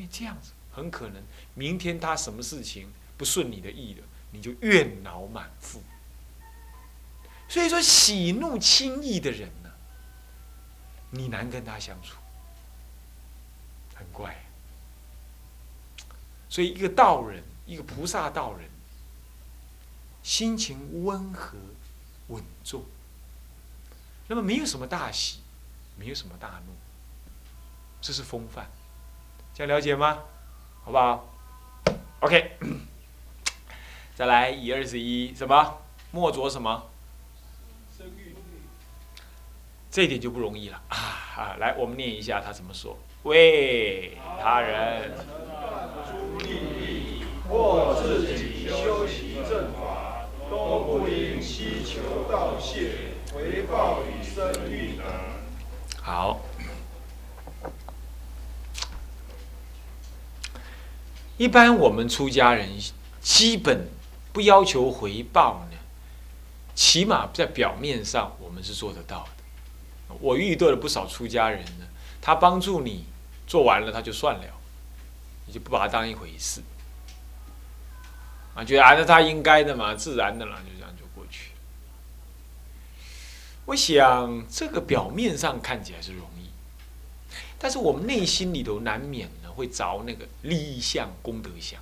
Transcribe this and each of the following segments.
因为这样子很可能明天他什么事情不顺你的意了，你就怨恼满腹。所以说，喜怒轻易的人呢，你难跟他相处，很怪。所以，一个道人，一个菩萨道人，心情温和稳重，那么没有什么大喜，没有什么大怒，这是风范。这样了解吗？好不好？OK，再来一二十一什么莫着什么？这一点就不容易了啊！啊，来，我们念一下他怎么说：为他人。或自己修习正法，都不应希求道谢，回报与生育等。好。一般我们出家人基本不要求回报呢，起码在表面上我们是做得到的。我遇到了不少出家人呢，他帮助你做完了他就算了，你就不把他当一回事。啊，觉得啊，那他应该的嘛，自然的啦，就这样就过去。我想这个表面上看起来是容易，但是我们内心里头难免会着那个利益相、功德相。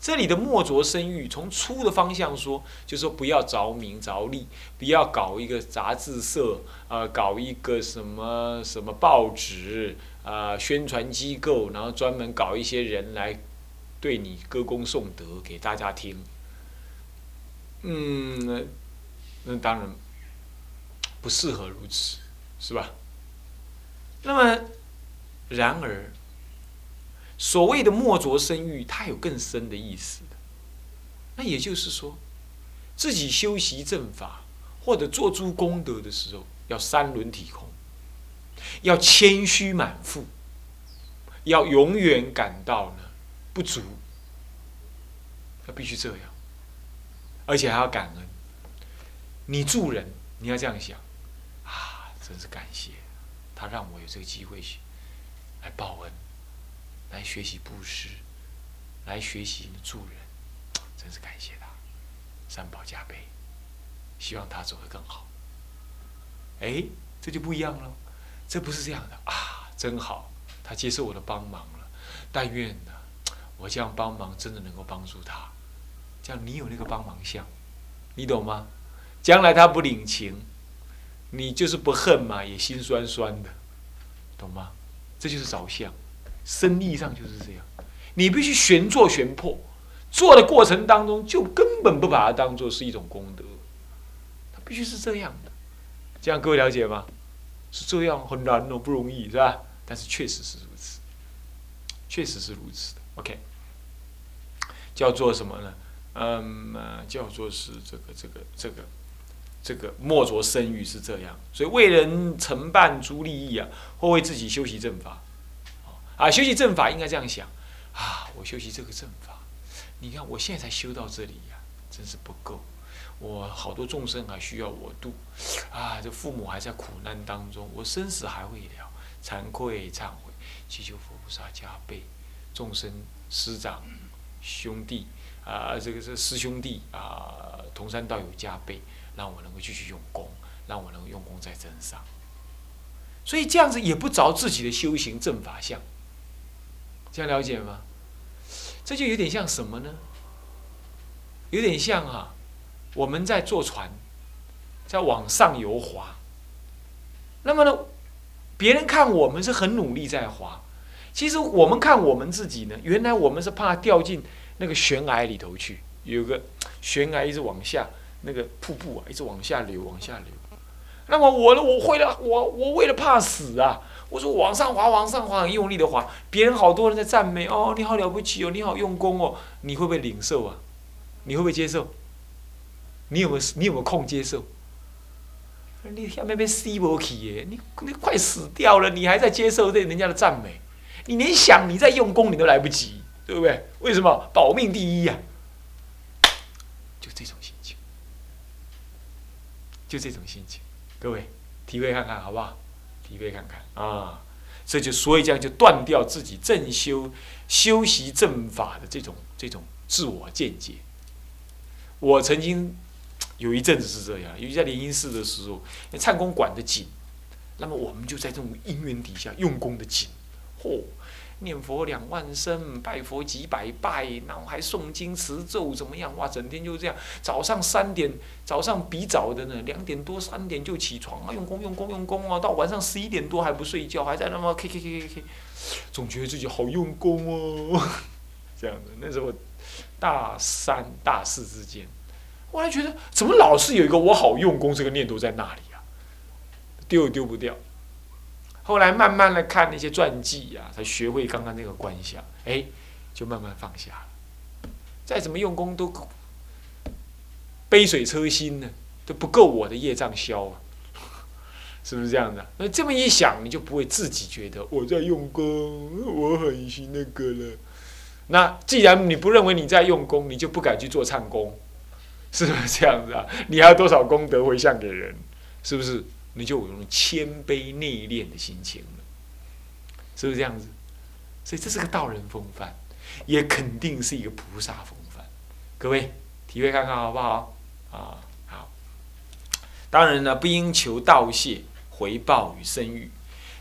这里的莫着声誉，从粗的方向说，就是说不要着名着利，不要搞一个杂志社，呃，搞一个什么什么报纸啊，宣传机构，然后专门搞一些人来。对你歌功颂德给大家听，嗯，那当然不适合如此，是吧？那么，然而，所谓的莫着声誉，它有更深的意思的。那也就是说，自己修习正法或者做诸功德的时候，要三轮体空，要谦虚满腹，要永远感到呢。不足，要必须这样，而且还要感恩。你助人，你要这样想，啊，真是感谢他让我有这个机会去来报恩，来学习布施，来学习助人，真是感谢他，三宝加倍，希望他走得更好。哎，这就不一样了，这不是这样的啊，真好，他接受我的帮忙了，但愿呢。我这样帮忙，真的能够帮助他，这样你有那个帮忙相，你懂吗？将来他不领情，你就是不恨嘛，也心酸酸的，懂吗？这就是着相，生意上就是这样，你必须悬做悬破，做的过程当中就根本不把它当做是一种功德，它必须是这样的，这样各位了解吗？是这样很难哦，不容易是吧？但是确实是如此，确实是如此的。OK。叫做什么呢？嗯，叫做是这个这个这个这个莫着声誉是这样，所以为人承办诸利益啊，或为自己修习正法，啊，修习正法应该这样想。啊，我修习这个正法，你看我现在才修到这里呀，真是不够，我好多众生还需要我度，啊，这父母还在苦难当中，我生死还未了，惭愧忏悔，祈求佛菩萨加倍，众生师长。兄弟啊，这个是师兄弟啊，同山道友加倍，让我能够继续用功，让我能够用功在真上。所以这样子也不着自己的修行正法相，这样了解吗？这就有点像什么呢？有点像啊，我们在坐船，在往上游划。那么呢，别人看我们是很努力在划。其实我们看我们自己呢，原来我们是怕掉进那个悬崖里头去，有个 悬崖一直往下，那个瀑布啊一直往下流，往下流。那么我呢，我为了我我为了怕死啊，我说往上滑，往上滑，很用力的滑。别人好多人在赞美哦，你好了不起哦，你好用功哦，你会不会领受啊？你会不会接受？你有没有你有没有空接受？你下面被死不起耶，你你快死掉了，你还在接受对人家的赞美？你连想你在用功你都来不及，对不对？为什么保命第一呀？就这种心情，就这种心情，各位体会看看好不好？体会看看啊！这就所以这样就断掉自己正修修习正法的这种这种自我见解。我曾经有一阵子是这样，因为在灵隐寺的时候，唱功管得紧，那么我们就在这种因缘底下用功的紧，嚯！念佛两万声，拜佛几百拜，然后还诵经持咒，怎么样？哇，整天就这样。早上三点，早上比早的呢，两点多三点就起床啊，用功用功用功啊，到晚上十一点多还不睡觉，还在那么 K K K K K，总觉得自己好用功哦。这样的，那时候大三大四之间，我还觉得怎么老是有一个我好用功这个念头在那里啊，丢也丢不掉。后来慢慢的看那些传记呀，才学会刚刚那个观想，哎，就慢慢放下了。再怎么用功都杯水车薪呢，都不够我的业障消啊，是不是这样的？那这么一想，你就不会自己觉得我在用功，我很行那个了。那既然你不认为你在用功，你就不敢去做唱功，是不是这样子啊？你还有多少功德回向给人？是不是？你就有种谦卑内敛的心情了，是不是这样子？所以这是个道人风范，也肯定是一个菩萨风范。各位体会看看好不好？啊，好。当然呢，不应求道谢、回报与声誉。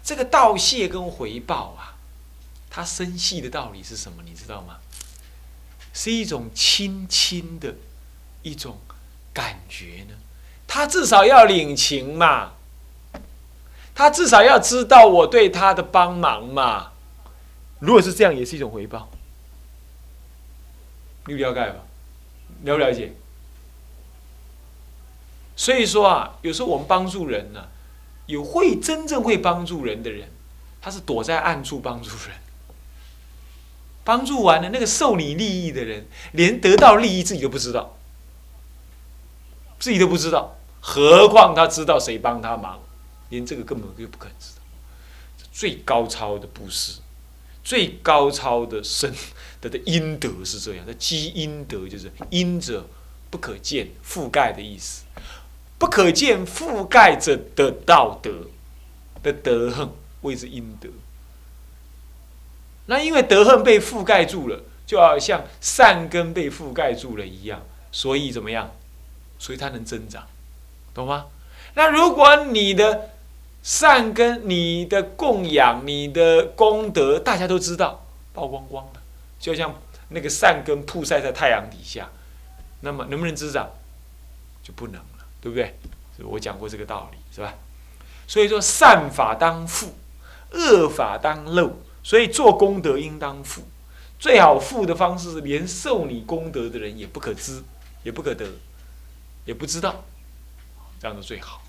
这个道谢跟回报啊，它生细的道理是什么？你知道吗？是一种轻轻的一种感觉呢。他至少要领情嘛。他至少要知道我对他的帮忙嘛，如果是这样，也是一种回报。你了解吧？了不了解？所以说啊，有时候我们帮助人呢，有会真正会帮助人的人，他是躲在暗处帮助人。帮助完了那个受你利益的人，连得到利益自己都不知道，自己都不知道，何况他知道谁帮他忙？连这个根本就不可能知道，最高超的布施，最高超的生的的阴德是这样的，积阴德就是阴者不可见覆盖的意思，不可见覆盖着的道德的德恨谓之阴德。那因为德恨被覆盖住了，就好像善根被覆盖住了一样，所以怎么样？所以它能增长，懂吗？那如果你的善根，你的供养，你的功德，大家都知道，曝光光的，就像那个善根曝晒在太阳底下，那么能不能滋长？就不能了，对不对？我讲过这个道理，是吧？所以说，善法当富，恶法当漏，所以做功德应当富。最好富的方式是，连受你功德的人也不可知，也不可得，也不知道，这样子最好。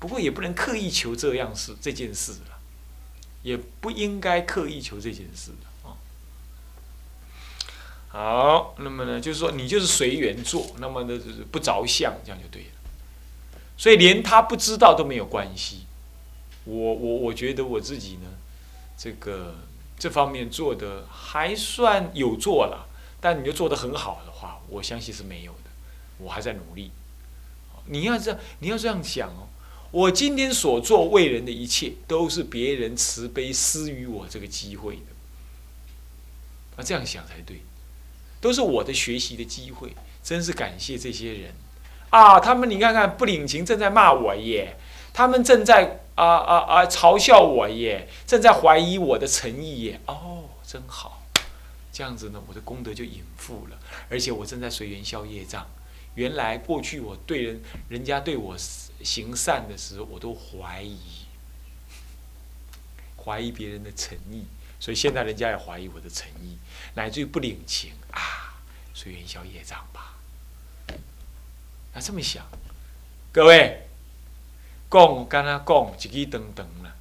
不过也不能刻意求这样事这件事了，也不应该刻意求这件事啊。好，那么呢，就是说你就是随缘做，那么呢就是不着相，这样就对了。所以连他不知道都没有关系。我我我觉得我自己呢，这个这方面做的还算有做了，但你就做的很好的话，我相信是没有的。我还在努力。你要这样，你要这样想哦。我今天所做为人的一切，都是别人慈悲施予我这个机会的。那这样想才对，都是我的学习的机会。真是感谢这些人啊！他们你看看不领情，正在骂我耶；他们正在啊啊啊嘲笑我耶，正在怀疑我的诚意耶。哦，真好，这样子呢，我的功德就隐富了，而且我正在随缘消业障。原来过去我对人，人家对我。行善的时候，我都怀疑，怀疑别人的诚意，所以现在人家也怀疑我的诚意，乃至于不领情啊，随缘消业障吧。那这么想，各位，讲跟他讲，一句等等了，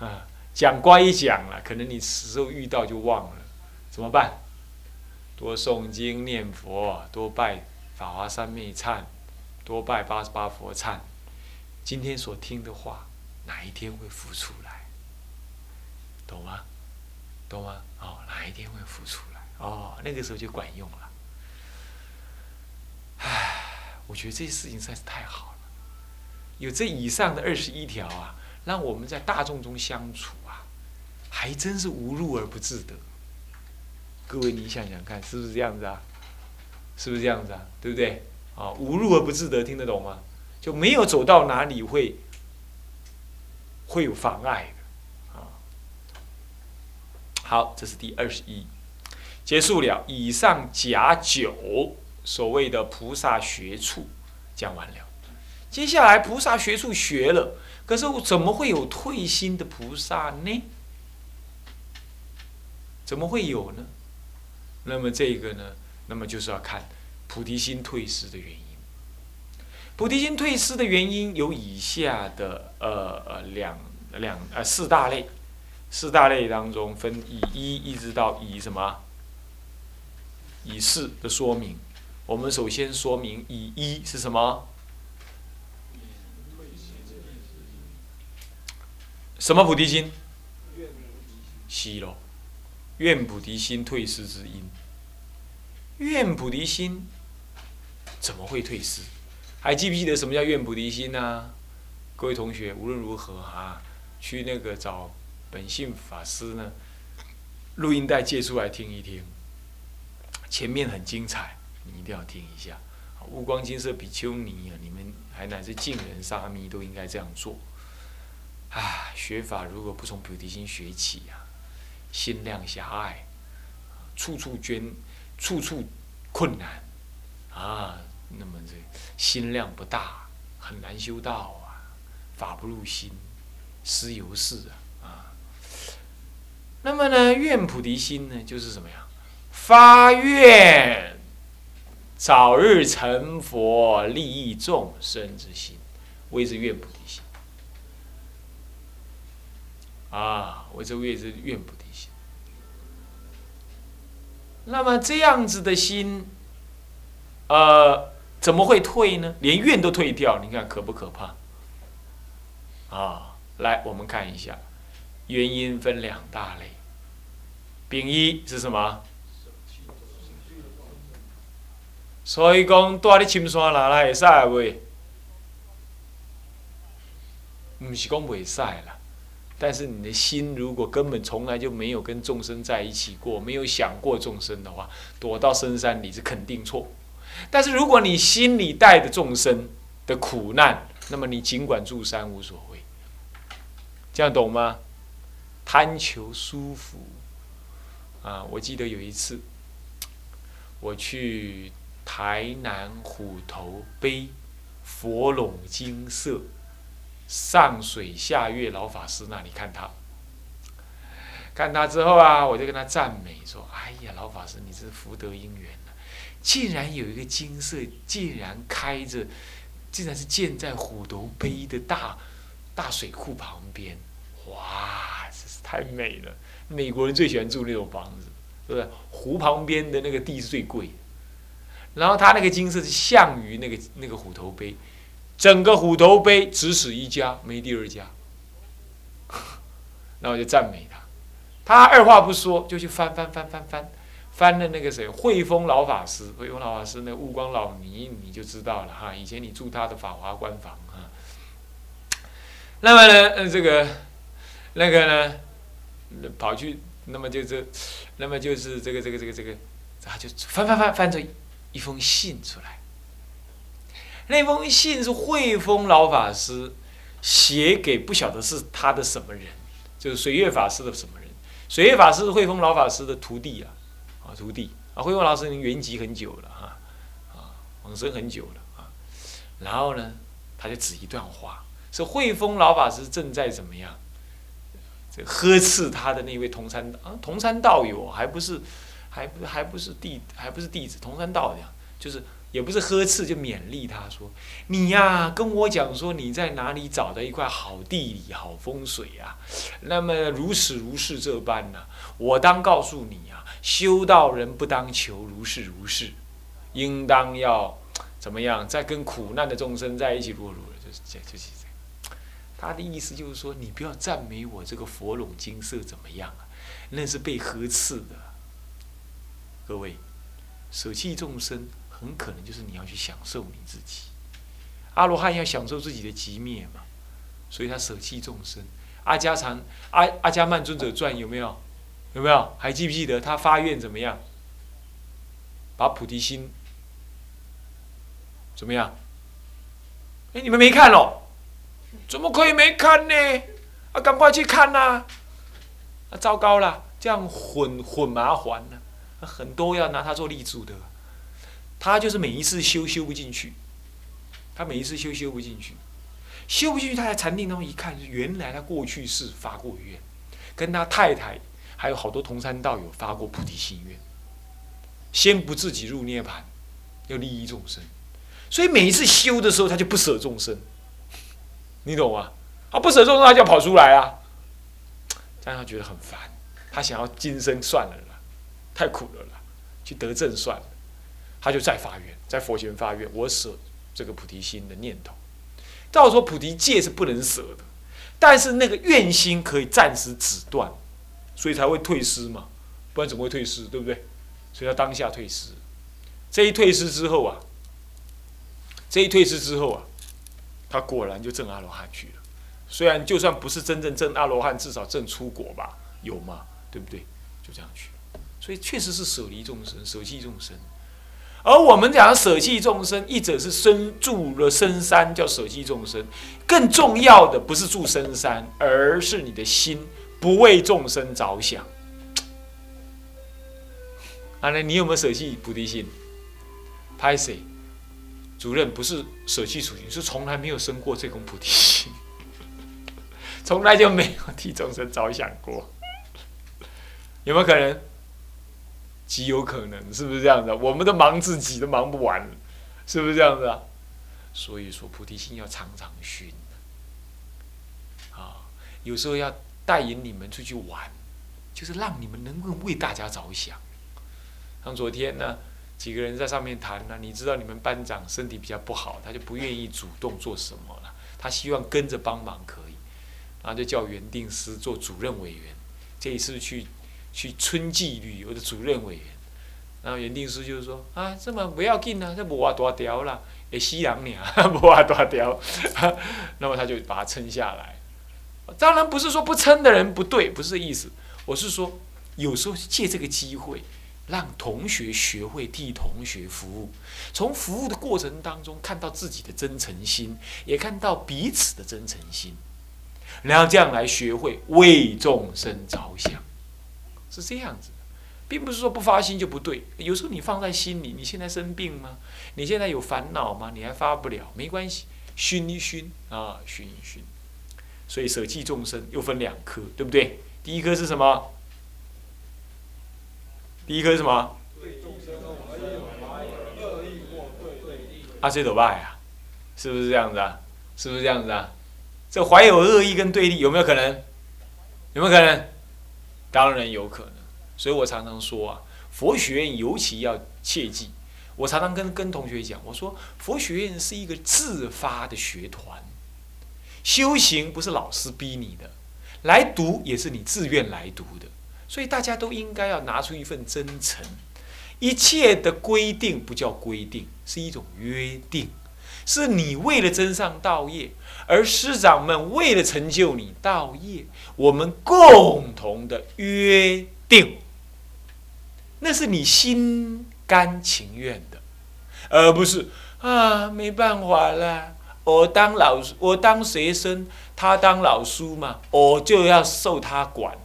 啊，讲乖一讲了，可能你时候遇到就忘了，怎么办？多诵经念佛，多拜法华三昧忏。多拜八十八佛忏，今天所听的话，哪一天会浮出来？懂吗？懂吗？哦，哪一天会浮出来？哦，那个时候就管用了。唉，我觉得这些事情实在是太好了。有这以上的二十一条啊，让我们在大众中相处啊，还真是无入而不自得。各位，你想想看，是不是这样子啊？是不是这样子啊？对不对？啊，无入而不自得，听得懂吗？就没有走到哪里会会有妨碍的啊。好，这是第二十一，结束了。以上甲九所谓的菩萨学处讲完了，接下来菩萨学处学了，可是我怎么会有退心的菩萨呢？怎么会有呢？那么这个呢？那么就是要看菩提心退失的原因。菩提心退失的原因有以下的呃呃两两呃四大类，四大类当中分以一一直到以什么？以四的说明。我们首先说明以一是什么？什么菩提心？西喽。愿菩提心退失之因，愿菩提心怎么会退失？还记不记得什么叫愿菩提心呢？各位同学，无论如何啊，去那个找本性法师呢，录音带借出来听一听，前面很精彩，你一定要听一下。乌光金色比丘尼啊，你们还乃至净人沙弥都应该这样做。啊，学法如果不从菩提心学起呀。心量狭隘，处处捐，处处困难，啊，那么这心量不大，很难修道啊，法不入心，思由是啊，啊，那么呢，愿菩提心呢，就是什么呀？发愿早日成佛，利益众生之心，谓之愿菩提心。啊，谓之谓之愿菩提心。那么这样子的心，呃，怎么会退呢？连愿都退掉，你看可不可怕？啊，来，我们看一下，原因分两大类。丙一是什么？所以讲，带你深山哪来会使袂？唔是讲袂使啦。但是你的心如果根本从来就没有跟众生在一起过，没有想过众生的话，躲到深山里是肯定错。但是如果你心里带着众生的苦难，那么你尽管住山无所谓。这样懂吗？贪求舒服啊！我记得有一次，我去台南虎头碑佛垄金色。上水下月老法师那里看他，看他之后啊，我就跟他赞美说：“哎呀，老法师，你这是福德因缘！竟然有一个金色，竟然开着，竟然是建在虎头碑的大大水库旁边，哇，真是太美了！美国人最喜欢住那种房子，对不对？湖旁边的那个地是最贵，然后他那个金色是向于那个那个虎头碑。”整个虎头碑只此一家，没第二家。那我就赞美他，他二话不说就去翻翻翻翻翻，翻了那个谁慧峰老法师，慧峰老法师那悟光老尼你就知道了哈。以前你住他的法华官房啊。那么呢，呃，这个那个呢，跑去，那么就这，那么就是这个这个这个这个，他就翻翻翻翻着一封信出来。那封信是慧峰老法师写给不晓得是他的什么人，就是水月法师的什么人？水月法师是慧峰老法师的徒弟啊，徒弟啊，慧峰老师已经圆寂很久了哈，啊往生很久了啊。然后呢，他就指一段话，是慧峰老法师正在怎么样？这呵斥他的那位同参啊同参道友，还不是还不还不是弟还不是弟子同参道友，就是。也不是呵斥，就勉励他说：“你呀，跟我讲说你在哪里找到一块好地理、好风水啊？那么如此如是这般呢？我当告诉你啊，修道人不当求如是如是，应当要怎么样？在跟苦难的众生在一起，落入？就是这，就是这。他的意思就是说，你不要赞美我这个佛拢金色怎么样啊？那是被呵斥的。各位，舍弃众生。”很可能就是你要去享受你自己，阿罗汉要享受自己的寂灭嘛，所以他舍弃众生。阿迦禅阿阿迦曼尊者传有没有？有没有？还记不记得他发愿怎么样？把菩提心怎么样？哎，你们没看哦？怎么可以没看呢？啊，赶快去看呐！啊，糟糕了，这样混混麻烦呢，很多要拿它做立柱的。他就是每一次修修不进去，他每一次修修不进去，修不进去，他在禅定中一看，原来他过去是发过愿，跟他太太还有好多同参道友发过菩提心愿，先不自己入涅盘，要利益众生，所以每一次修的时候，他就不舍众生，你懂吗？啊，不舍众生，他就要跑出来啊，让他觉得很烦，他想要今生算了啦，太苦了啦，去得正算了。他就再发愿，在佛前发愿，我舍这个菩提心的念头。照说菩提戒是不能舍的，但是那个愿心可以暂时止断，所以才会退失嘛，不然怎么会退失？对不对？所以他当下退失。这一退失之后啊，这一退失之后啊，他果然就证阿罗汉去了。虽然就算不是真正证阿罗汉，至少证出国吧，有嘛？对不对？就这样去。所以确实是舍离众生，舍弃众生。而我们讲舍弃众生，一者是身住了深山，叫舍弃众生；更重要的不是住深山，而是你的心不为众生着想。啊，那你有没有舍弃菩提心？拍谁？主任不是舍弃处心，是从来没有生过这种菩提心，从来就没有替众生着想过。有没有可能？极有可能，是不是这样子？我们都忙自己，都忙不完，是不是这样子啊？所以说，菩提心要常常熏。啊，有时候要带引你们出去玩，就是让你们能够为大家着想。像昨天呢，几个人在上面谈呢，你知道你们班长身体比较不好，他就不愿意主动做什么了，他希望跟着帮忙可以，然后就叫园定司做主任委员。这一次去。去春季旅游的主任委员，然后园定师就是说啊，这么不要紧啊，这无啊大条啦，会死人尔，无啊大条，那么他就把他撑下来。当然不是说不撑的人不对，不是这意思。我是说，有时候借这个机会，让同学学会替同学服务，从服务的过程当中看到自己的真诚心，也看到彼此的真诚心，然后这样来学会为众生着想。是这样子的，并不是说不发心就不对。有时候你放在心里，你现在生病吗？你现在有烦恼吗？你还发不了，没关系，熏一熏啊，熏一熏。所以舍弃众生又分两颗，对不对？第一颗是什么？第一颗是什么？阿谁斗拜啊？是不是这样子啊？是不是这样子啊？这怀有恶意跟对立，有没有可能？有没有可能？当然有可能，所以我常常说啊，佛学院尤其要切记。我常常跟跟同学讲，我说佛学院是一个自发的学团，修行不是老师逼你的，来读也是你自愿来读的，所以大家都应该要拿出一份真诚。一切的规定不叫规定，是一种约定，是你为了真上道业。而师长们为了成就你道业，我们共同的约定，那是你心甘情愿的，而不是啊没办法了，我当老师，我当学生，他当老师嘛，我就要受他管，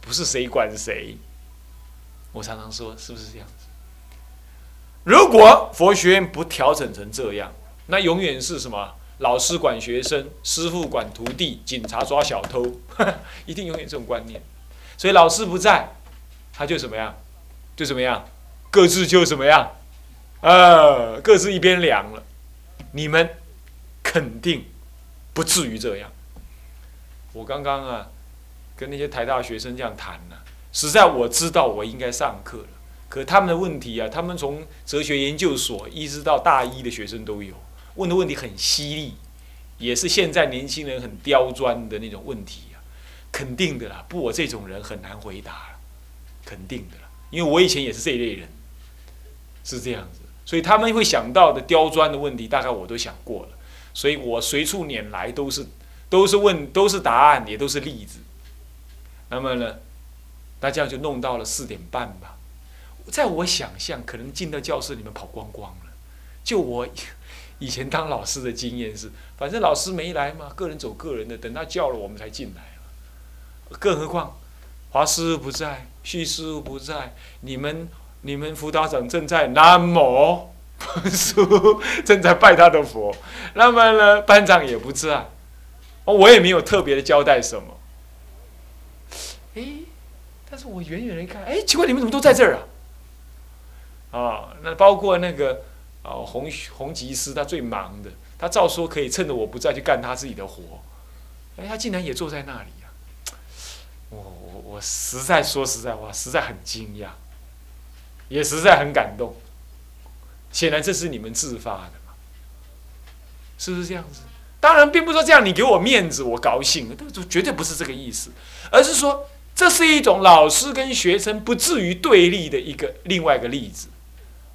不是谁管谁。我常常说，是不是这样子？如果佛学院不调整成这样，那永远是什么？老师管学生，师傅管徒弟，警察抓小偷，一定永远这种观念。所以老师不在，他就怎么样？就怎么样？各自就怎么样？啊，各自一边凉了。你们肯定不至于这样。我刚刚啊，跟那些台大学生这样谈呢，实在我知道我应该上课了，可他们的问题啊，他们从哲学研究所一直到大一的学生都有。问的问题很犀利，也是现在年轻人很刁钻的那种问题啊，肯定的啦，不我这种人很难回答，肯定的啦，因为我以前也是这一类人，是这样子，所以他们会想到的刁钻的问题，大概我都想过了，所以我随处拈来都是都是问，都是答案，也都是例子。那么呢，大家就弄到了四点半吧。在我想象，可能进到教室里面跑光光了。就我以前当老师的经验是，反正老师没来嘛，个人走个人的，等他叫了我们才进来更何况华师不在，徐师不在，你们你们辅导长正在南无书正在拜他的佛，那么呢，班长也不在，我也没有特别的交代什么。哎，但是我远远的一看，哎，奇怪，你们怎么都在这儿啊？啊，那包括那个啊，红红吉师，他最忙的，他照说可以趁着我不在去干他自己的活，哎，他竟然也坐在那里呀！我我我实在说实在话，实在很惊讶，也实在很感动。显然这是你们自发的嘛？是不是这样子？当然，并不是说这样你给我面子，我高兴，这绝对不是这个意思，而是说这是一种老师跟学生不至于对立的一个另外一个例子。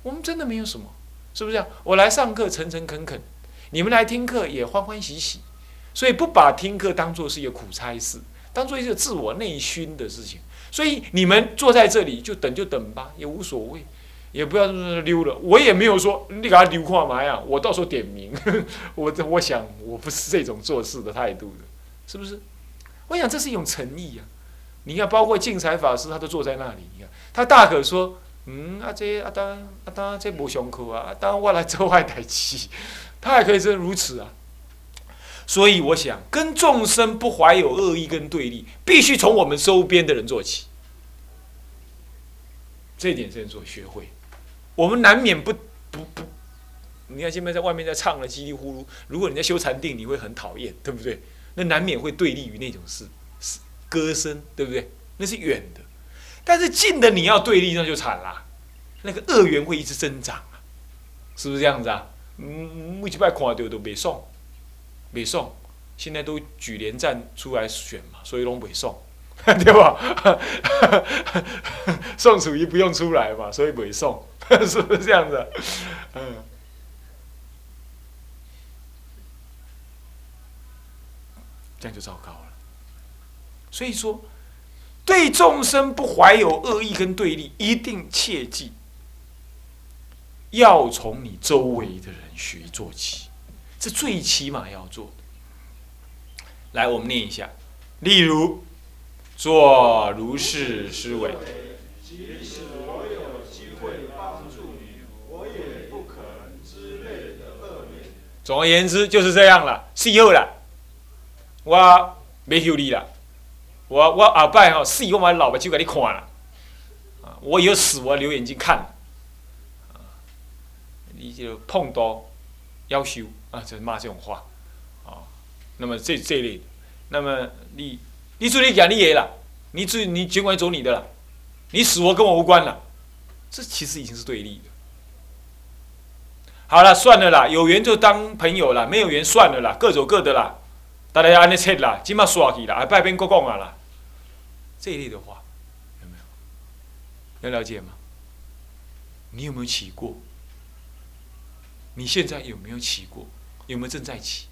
我们真的没有什么，是不是这样？我来上课诚诚恳恳，你们来听课也欢欢喜喜，所以不把听课当做是一个苦差事，当做一个自我内熏的事情。所以你们坐在这里就等就等吧，也无所谓。也不要溜了，我也没有说你给他溜干嘛呀？我到时候点名，我我想我不是这种做事的态度的，是不是？我想这是一种诚意啊。你看，包括净财法师，他都坐在那里，你看他大可说，嗯，阿这阿当阿当这不胸口啊，阿当我来做坏代志，他也可以是如此啊。所以我想，跟众生不怀有恶意跟对立，必须从我们周边的人做起，这点先做学会。我们难免不不不，你看现在在外面在唱的叽里呼噜，如果你在修禅定，你会很讨厌，对不对？那难免会对立于那种事，是歌声，对不对？那是远的，但是近的你要对立，那就惨了，那个恶缘会一直增长啊，是不是这样子啊？嗯，每几拜看到都没送，没送，现在都举连战出来选嘛，所以拢没送，对吧？宋楚瑜不用出来嘛，所以没送。是不是这样子？嗯，这样就糟糕了。所以说，对众生不怀有恶意跟对立，一定切记要从你周围的人学做起，这最起码要做的。来，我们念一下，例如，做如是思维。总而言之就是这样了，死后了，我没休你了，我我阿拜吼死我老婆就给你看了，啊，我以后死我留眼睛看，啊，你就碰到要求啊，就骂这种话，啊，那么这这类，那么你你注意讲你爷了，你注你尽管走你的啦，你死活跟我无关啦，这其实已经是对立的。好了，算了啦，有缘就当朋友了，没有缘算了啦，各走各的啦，大家要安尼切啦，今嘛刷去啦，还拜边个讲啊啦，这一类的话有没有？要了解吗？你有没有起过？你现在有没有起过？有没有正在起？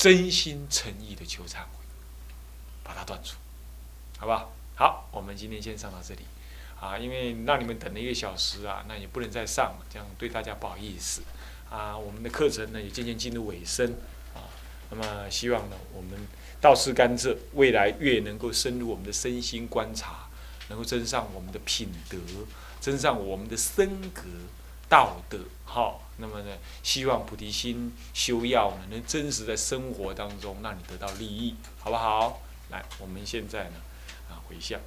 真心诚意的求忏悔，把它断除，好不好？我们今天先上到这里。啊，因为让你们等了一个小时啊，那也不能再上了，这样对大家不好意思。啊，我们的课程呢也渐渐进入尾声，啊，那么希望呢我们道士甘蔗未来越能够深入我们的身心观察，能够增上我们的品德，增上我们的身格道德。好，那么呢，希望菩提心修药呢能真实在生活当中让你得到利益，好不好？来，我们现在呢啊回向。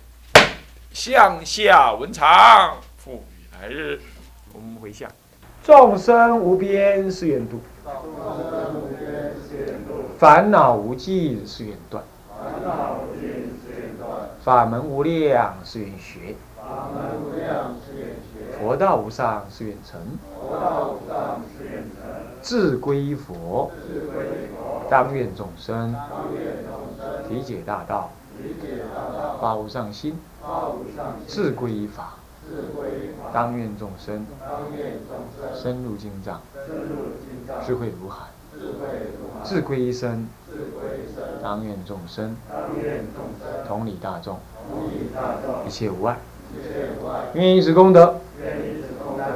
向下文长，复予来日。我们回向：众生无边誓愿度，烦恼无尽誓愿断，法门无量誓愿学，佛道无上是愿成，自归佛，当愿众生体解大道，发无上心。自归法，当愿众生深入经藏，智慧如海，自归一生，当愿众生，同理大众，一切无碍。愿以此功德，